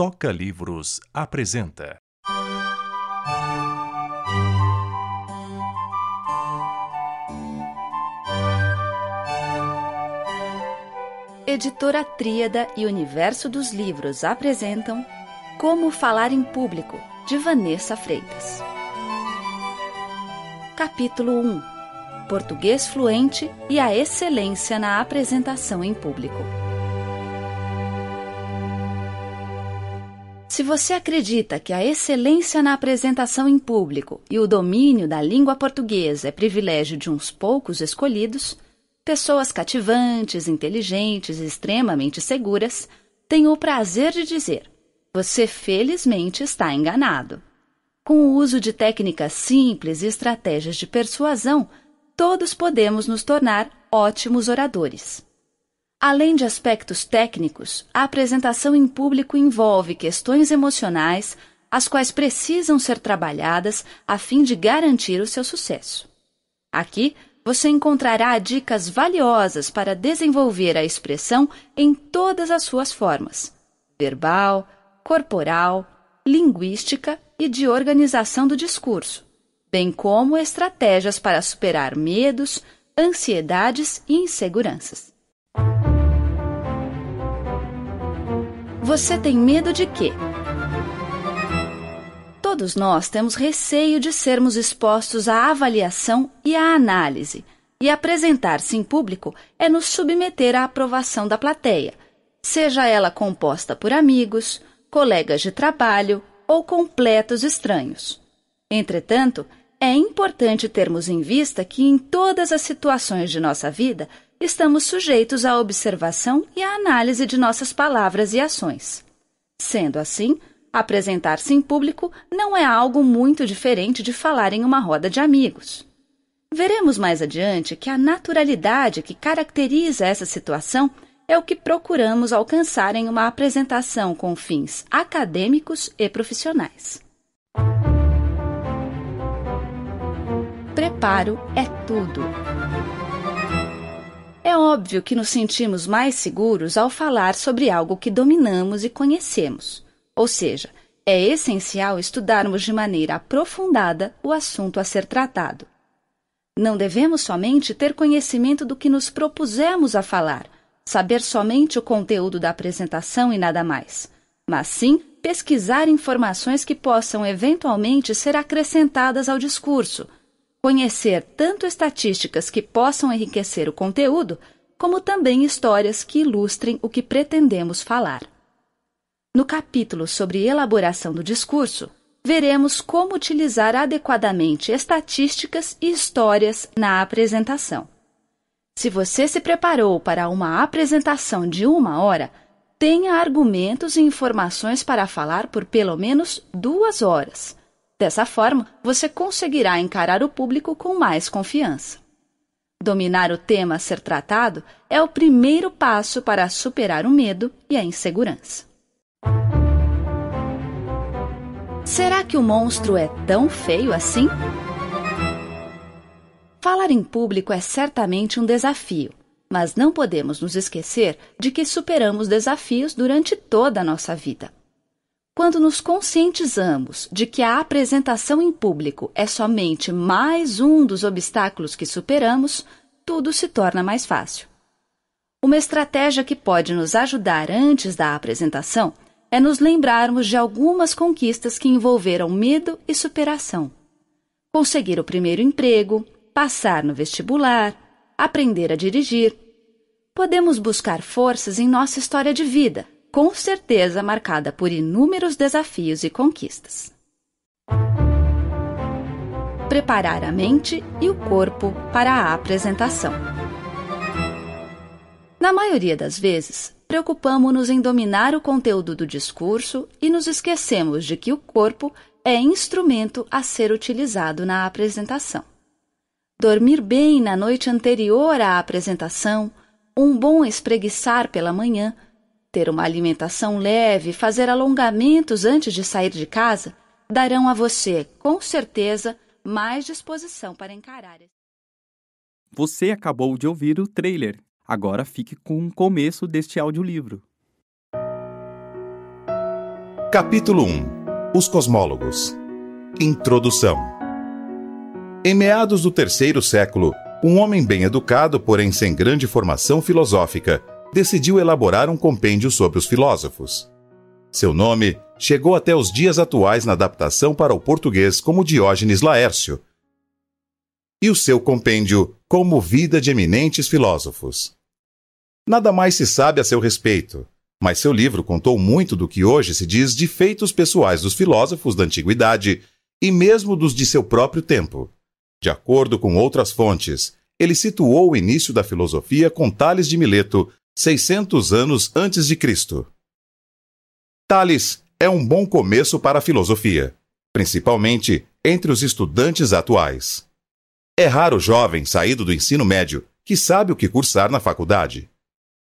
Toca Livros apresenta. Editora Tríada e Universo dos Livros apresentam Como Falar em Público, de Vanessa Freitas. Capítulo 1 Português fluente e a excelência na apresentação em público. Se você acredita que a excelência na apresentação em público e o domínio da língua portuguesa é privilégio de uns poucos escolhidos, pessoas cativantes, inteligentes e extremamente seguras, tenho o prazer de dizer: você felizmente está enganado. Com o uso de técnicas simples e estratégias de persuasão, todos podemos nos tornar ótimos oradores. Além de aspectos técnicos, a apresentação em público envolve questões emocionais, as quais precisam ser trabalhadas a fim de garantir o seu sucesso. Aqui você encontrará dicas valiosas para desenvolver a expressão em todas as suas formas: verbal, corporal, linguística e de organização do discurso bem como estratégias para superar medos, ansiedades e inseguranças. Você tem medo de quê? Todos nós temos receio de sermos expostos à avaliação e à análise, e apresentar-se em público é nos submeter à aprovação da plateia, seja ela composta por amigos, colegas de trabalho ou completos estranhos. Entretanto, é importante termos em vista que em todas as situações de nossa vida estamos sujeitos à observação e à análise de nossas palavras e ações. Sendo assim, apresentar-se em público não é algo muito diferente de falar em uma roda de amigos. Veremos mais adiante que a naturalidade que caracteriza essa situação é o que procuramos alcançar em uma apresentação com fins acadêmicos e profissionais. preparo é tudo. É óbvio que nos sentimos mais seguros ao falar sobre algo que dominamos e conhecemos. Ou seja, é essencial estudarmos de maneira aprofundada o assunto a ser tratado. Não devemos somente ter conhecimento do que nos propusemos a falar, saber somente o conteúdo da apresentação e nada mais, mas sim pesquisar informações que possam eventualmente ser acrescentadas ao discurso conhecer tanto estatísticas que possam enriquecer o conteúdo, como também histórias que ilustrem o que pretendemos falar. No capítulo sobre elaboração do discurso, veremos como utilizar adequadamente estatísticas e histórias na apresentação. Se você se preparou para uma apresentação de uma hora, tenha argumentos e informações para falar por pelo menos duas horas Dessa forma, você conseguirá encarar o público com mais confiança. Dominar o tema a ser tratado é o primeiro passo para superar o medo e a insegurança. Será que o monstro é tão feio assim? Falar em público é certamente um desafio, mas não podemos nos esquecer de que superamos desafios durante toda a nossa vida. Quando nos conscientizamos de que a apresentação em público é somente mais um dos obstáculos que superamos, tudo se torna mais fácil. Uma estratégia que pode nos ajudar antes da apresentação é nos lembrarmos de algumas conquistas que envolveram medo e superação. Conseguir o primeiro emprego, passar no vestibular, aprender a dirigir. Podemos buscar forças em nossa história de vida, com certeza marcada por inúmeros desafios e conquistas. Preparar a mente e o corpo para a apresentação. Na maioria das vezes, preocupamos-nos em dominar o conteúdo do discurso e nos esquecemos de que o corpo é instrumento a ser utilizado na apresentação. Dormir bem na noite anterior à apresentação, um bom espreguiçar pela manhã ter uma alimentação leve, fazer alongamentos antes de sair de casa, darão a você, com certeza, mais disposição para encarar. Você acabou de ouvir o trailer. Agora fique com o começo deste audiolivro. Capítulo 1 Os Cosmólogos Introdução Em meados do terceiro século, um homem bem educado, porém sem grande formação filosófica, decidiu elaborar um compêndio sobre os filósofos. Seu nome chegou até os dias atuais na adaptação para o português como Diógenes Laércio, e o seu compêndio como Vida de Eminentes Filósofos. Nada mais se sabe a seu respeito, mas seu livro contou muito do que hoje se diz de feitos pessoais dos filósofos da antiguidade e mesmo dos de seu próprio tempo. De acordo com outras fontes, ele situou o início da filosofia com Tales de Mileto, 600 anos antes de Cristo. Tales é um bom começo para a filosofia, principalmente entre os estudantes atuais. É raro jovem saído do ensino médio que sabe o que cursar na faculdade.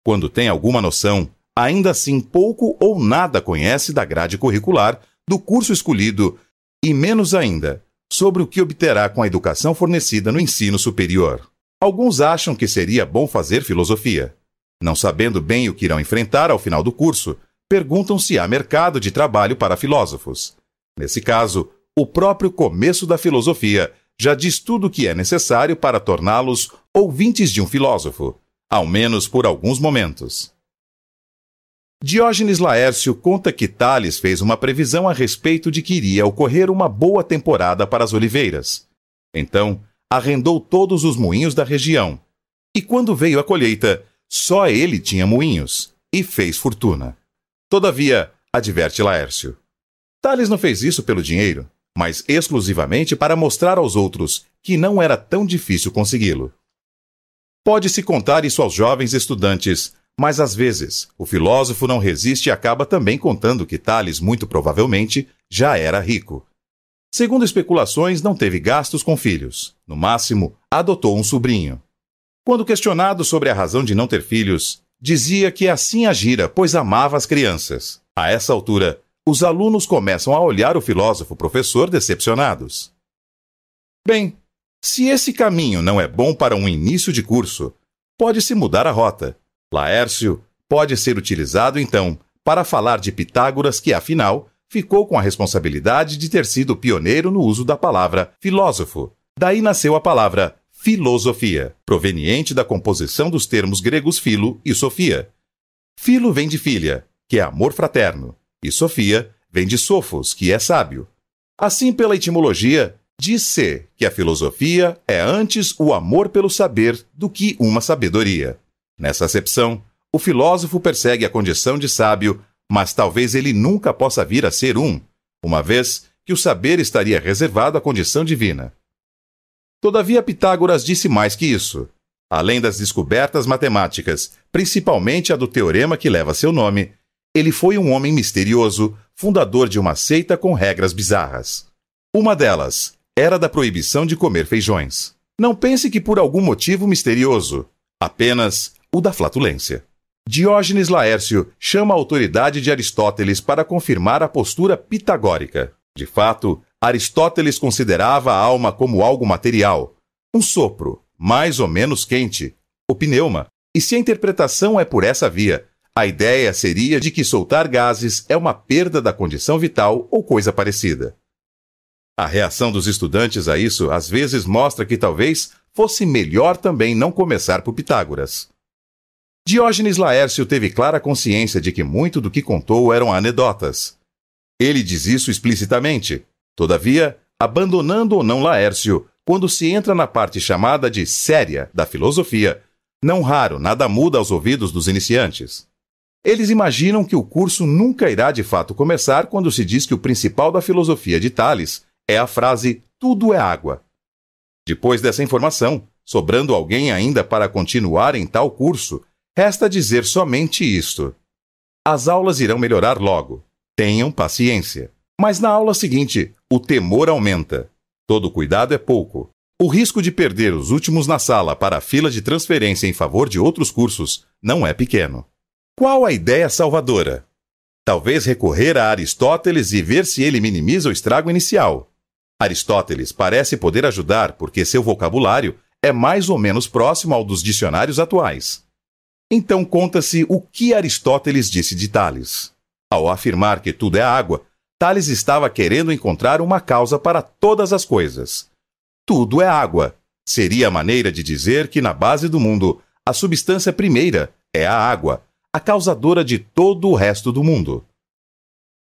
Quando tem alguma noção, ainda assim pouco ou nada conhece da grade curricular do curso escolhido e menos ainda sobre o que obterá com a educação fornecida no ensino superior. Alguns acham que seria bom fazer filosofia. Não sabendo bem o que irão enfrentar ao final do curso, perguntam se há mercado de trabalho para filósofos. Nesse caso, o próprio começo da filosofia já diz tudo o que é necessário para torná-los ouvintes de um filósofo, ao menos por alguns momentos. Diógenes Laércio conta que Tales fez uma previsão a respeito de que iria ocorrer uma boa temporada para as oliveiras. Então, arrendou todos os moinhos da região. E quando veio a colheita, só ele tinha moinhos e fez fortuna. Todavia, adverte Laércio, Tales não fez isso pelo dinheiro, mas exclusivamente para mostrar aos outros que não era tão difícil consegui-lo. Pode-se contar isso aos jovens estudantes mas às vezes, o filósofo não resiste e acaba também contando que Tales, muito provavelmente, já era rico. Segundo especulações, não teve gastos com filhos. No máximo, adotou um sobrinho. Quando questionado sobre a razão de não ter filhos, dizia que assim agira, pois amava as crianças. A essa altura, os alunos começam a olhar o filósofo professor decepcionados. Bem, se esse caminho não é bom para um início de curso, pode-se mudar a rota Laércio pode ser utilizado, então, para falar de Pitágoras, que, afinal, ficou com a responsabilidade de ter sido pioneiro no uso da palavra filósofo. Daí nasceu a palavra filosofia, proveniente da composição dos termos gregos filo e sofia. Filo vem de filha, que é amor fraterno, e sofia vem de sofos, que é sábio. Assim, pela etimologia, diz-se que a filosofia é antes o amor pelo saber do que uma sabedoria. Nessa acepção, o filósofo persegue a condição de sábio, mas talvez ele nunca possa vir a ser um, uma vez que o saber estaria reservado à condição divina. Todavia, Pitágoras disse mais que isso. Além das descobertas matemáticas, principalmente a do teorema que leva seu nome, ele foi um homem misterioso, fundador de uma seita com regras bizarras. Uma delas era da proibição de comer feijões. Não pense que por algum motivo misterioso, apenas o da flatulência. Diógenes Laércio chama a autoridade de Aristóteles para confirmar a postura pitagórica. De fato, Aristóteles considerava a alma como algo material, um sopro, mais ou menos quente, o pneuma. E se a interpretação é por essa via, a ideia seria de que soltar gases é uma perda da condição vital ou coisa parecida. A reação dos estudantes a isso às vezes mostra que talvez fosse melhor também não começar por Pitágoras. Diógenes Laércio teve clara consciência de que muito do que contou eram anedotas. Ele diz isso explicitamente. Todavia, abandonando ou não Laércio, quando se entra na parte chamada de séria da filosofia, não raro nada muda aos ouvidos dos iniciantes. Eles imaginam que o curso nunca irá de fato começar quando se diz que o principal da filosofia de Tales é a frase tudo é água. Depois dessa informação, sobrando alguém ainda para continuar em tal curso, Resta dizer somente isto. As aulas irão melhorar logo. Tenham paciência. Mas na aula seguinte, o temor aumenta. Todo cuidado é pouco. O risco de perder os últimos na sala para a fila de transferência em favor de outros cursos não é pequeno. Qual a ideia salvadora? Talvez recorrer a Aristóteles e ver se ele minimiza o estrago inicial. Aristóteles parece poder ajudar porque seu vocabulário é mais ou menos próximo ao dos dicionários atuais. Então conta-se o que Aristóteles disse de Tales. Ao afirmar que tudo é água, Tales estava querendo encontrar uma causa para todas as coisas. Tudo é água. Seria a maneira de dizer que na base do mundo, a substância primeira é a água, a causadora de todo o resto do mundo.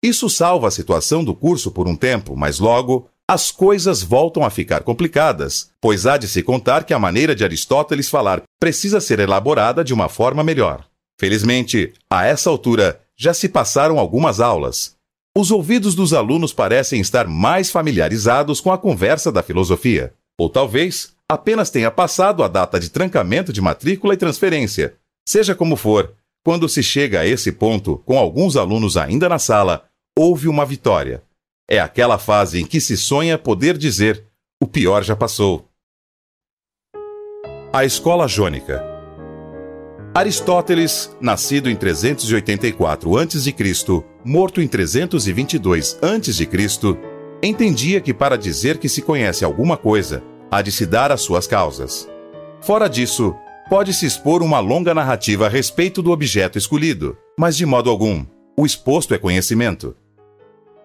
Isso salva a situação do curso por um tempo, mas logo as coisas voltam a ficar complicadas, pois há de se contar que a maneira de Aristóteles falar precisa ser elaborada de uma forma melhor. Felizmente, a essa altura, já se passaram algumas aulas. Os ouvidos dos alunos parecem estar mais familiarizados com a conversa da filosofia. Ou talvez apenas tenha passado a data de trancamento de matrícula e transferência. Seja como for, quando se chega a esse ponto, com alguns alunos ainda na sala, houve uma vitória. É aquela fase em que se sonha poder dizer: o pior já passou. A Escola Jônica Aristóteles, nascido em 384 a.C., morto em 322 a.C., entendia que para dizer que se conhece alguma coisa, há de se dar as suas causas. Fora disso, pode-se expor uma longa narrativa a respeito do objeto escolhido, mas de modo algum, o exposto é conhecimento.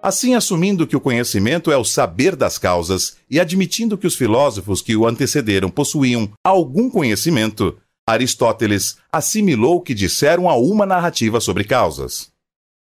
Assim, assumindo que o conhecimento é o saber das causas e admitindo que os filósofos que o antecederam possuíam algum conhecimento, Aristóteles assimilou o que disseram a uma narrativa sobre causas.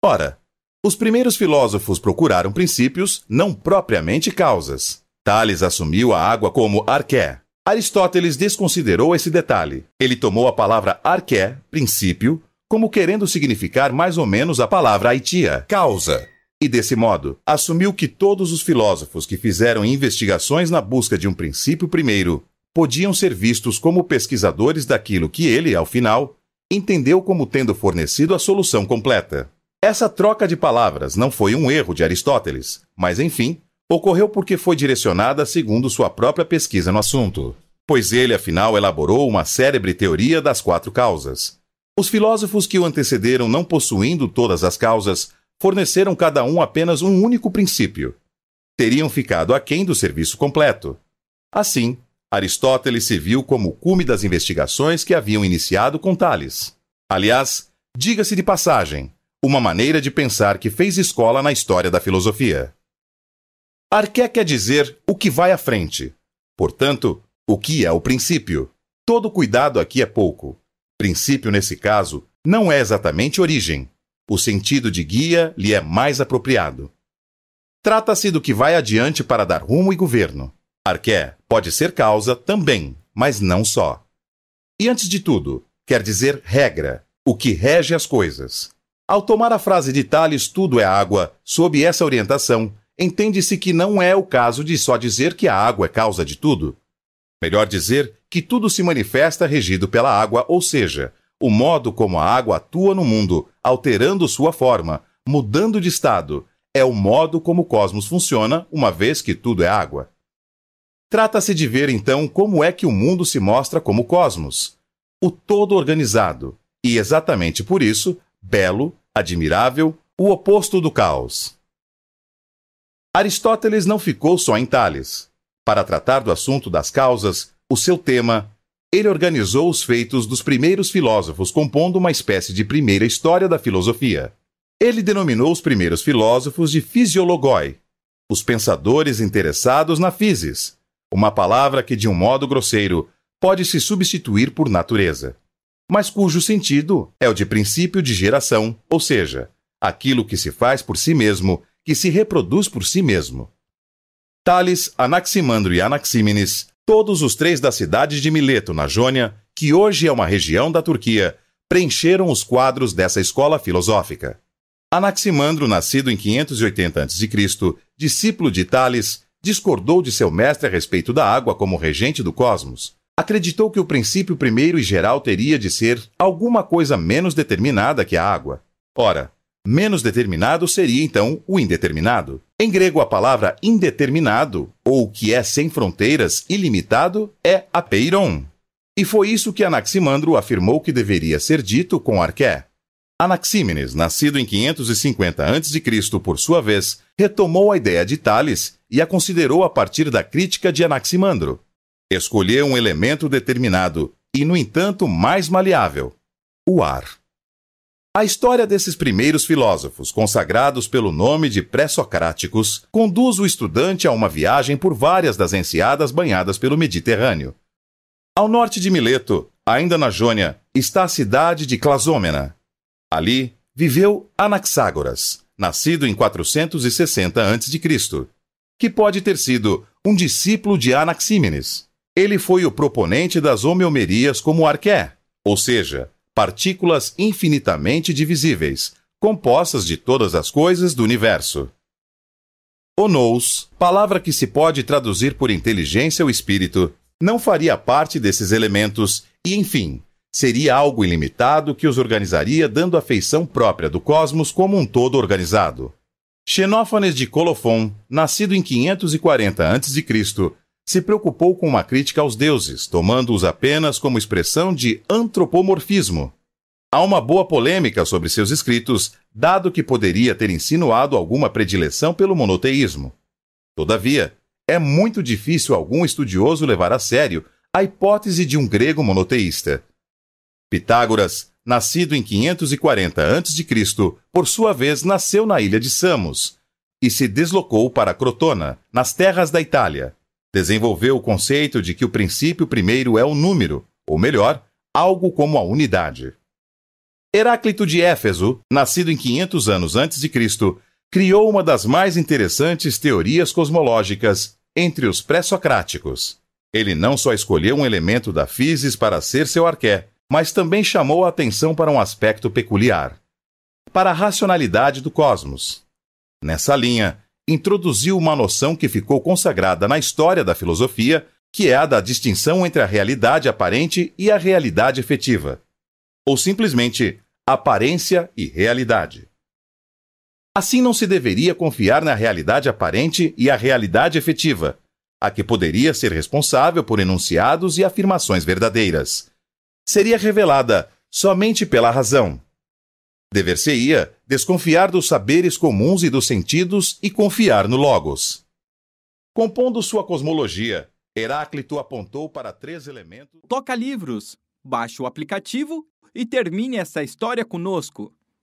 Ora, os primeiros filósofos procuraram princípios, não propriamente causas. Tales assumiu a água como arqué. Aristóteles desconsiderou esse detalhe. Ele tomou a palavra arqué, princípio, como querendo significar mais ou menos a palavra aitia, causa. E desse modo, assumiu que todos os filósofos que fizeram investigações na busca de um princípio primeiro podiam ser vistos como pesquisadores daquilo que ele, ao final, entendeu como tendo fornecido a solução completa. Essa troca de palavras não foi um erro de Aristóteles, mas enfim, ocorreu porque foi direcionada segundo sua própria pesquisa no assunto. Pois ele, afinal, elaborou uma célebre teoria das quatro causas. Os filósofos que o antecederam, não possuindo todas as causas, forneceram cada um apenas um único princípio. Teriam ficado aquém do serviço completo. Assim, Aristóteles se viu como o cume das investigações que haviam iniciado com Tales. Aliás, diga-se de passagem, uma maneira de pensar que fez escola na história da filosofia. Arqué quer dizer o que vai à frente. Portanto, o que é o princípio? Todo cuidado aqui é pouco. Princípio, nesse caso, não é exatamente origem, o sentido de guia lhe é mais apropriado. Trata-se do que vai adiante para dar rumo e governo. Arqué pode ser causa também, mas não só. E antes de tudo, quer dizer regra, o que rege as coisas. Ao tomar a frase de Tales tudo é água, sob essa orientação, entende-se que não é o caso de só dizer que a água é causa de tudo. Melhor dizer que tudo se manifesta regido pela água, ou seja, o modo como a água atua no mundo, alterando sua forma, mudando de estado, é o modo como o cosmos funciona, uma vez que tudo é água. Trata-se de ver então como é que o mundo se mostra como cosmos, o todo organizado, e exatamente por isso, belo, admirável, o oposto do caos. Aristóteles não ficou só em Tales. Para tratar do assunto das causas, o seu tema ele organizou os feitos dos primeiros filósofos, compondo uma espécie de primeira história da filosofia. Ele denominou os primeiros filósofos de fisiologoi, os pensadores interessados na physis, uma palavra que, de um modo grosseiro, pode se substituir por natureza, mas cujo sentido é o de princípio de geração, ou seja, aquilo que se faz por si mesmo, que se reproduz por si mesmo. Tales, Anaximandro e Anaxímenes Todos os três da cidade de Mileto, na Jônia, que hoje é uma região da Turquia, preencheram os quadros dessa escola filosófica. Anaximandro, nascido em 580 a.C., discípulo de Tales, discordou de seu mestre a respeito da água como regente do cosmos. Acreditou que o princípio primeiro e geral teria de ser alguma coisa menos determinada que a água. Ora, Menos determinado seria então o indeterminado. Em grego, a palavra indeterminado, ou que é sem fronteiras, ilimitado, é apeiron. E foi isso que Anaximandro afirmou que deveria ser dito com Arqué. Anaxímenes, nascido em 550 a.C., por sua vez, retomou a ideia de Tales e a considerou a partir da crítica de Anaximandro. Escolheu um elemento determinado e, no entanto, mais maleável: o ar. A história desses primeiros filósofos, consagrados pelo nome de pré-socráticos, conduz o estudante a uma viagem por várias das enseadas banhadas pelo Mediterrâneo. Ao norte de Mileto, ainda na Jônia, está a cidade de Clasômena. Ali viveu Anaxágoras, nascido em 460 a.C., que pode ter sido um discípulo de Anaxímenes. Ele foi o proponente das homeomerias como arqué, ou seja, partículas infinitamente divisíveis, compostas de todas as coisas do universo. Onous, palavra que se pode traduzir por inteligência ou espírito, não faria parte desses elementos e, enfim, seria algo ilimitado que os organizaria dando a feição própria do cosmos como um todo organizado. Xenófanes de Colofon, nascido em 540 a.C., se preocupou com uma crítica aos deuses, tomando-os apenas como expressão de antropomorfismo. Há uma boa polêmica sobre seus escritos, dado que poderia ter insinuado alguma predileção pelo monoteísmo. Todavia, é muito difícil algum estudioso levar a sério a hipótese de um grego monoteísta. Pitágoras, nascido em 540 a.C., por sua vez nasceu na ilha de Samos e se deslocou para Crotona, nas terras da Itália, desenvolveu o conceito de que o princípio primeiro é o número, ou melhor, algo como a unidade. Heráclito de Éfeso, nascido em 500 anos antes de Cristo, criou uma das mais interessantes teorias cosmológicas entre os pré-socráticos. Ele não só escolheu um elemento da physis para ser seu arqué, mas também chamou a atenção para um aspecto peculiar, para a racionalidade do cosmos. Nessa linha, introduziu uma noção que ficou consagrada na história da filosofia, que é a da distinção entre a realidade aparente e a realidade efetiva, ou simplesmente aparência e realidade. Assim não se deveria confiar na realidade aparente e a realidade efetiva, a que poderia ser responsável por enunciados e afirmações verdadeiras. Seria revelada somente pela razão, Dever-se-ia desconfiar dos saberes comuns e dos sentidos e confiar no Logos. Compondo sua cosmologia, Heráclito apontou para três elementos. Toca livros, baixe o aplicativo e termine essa história conosco.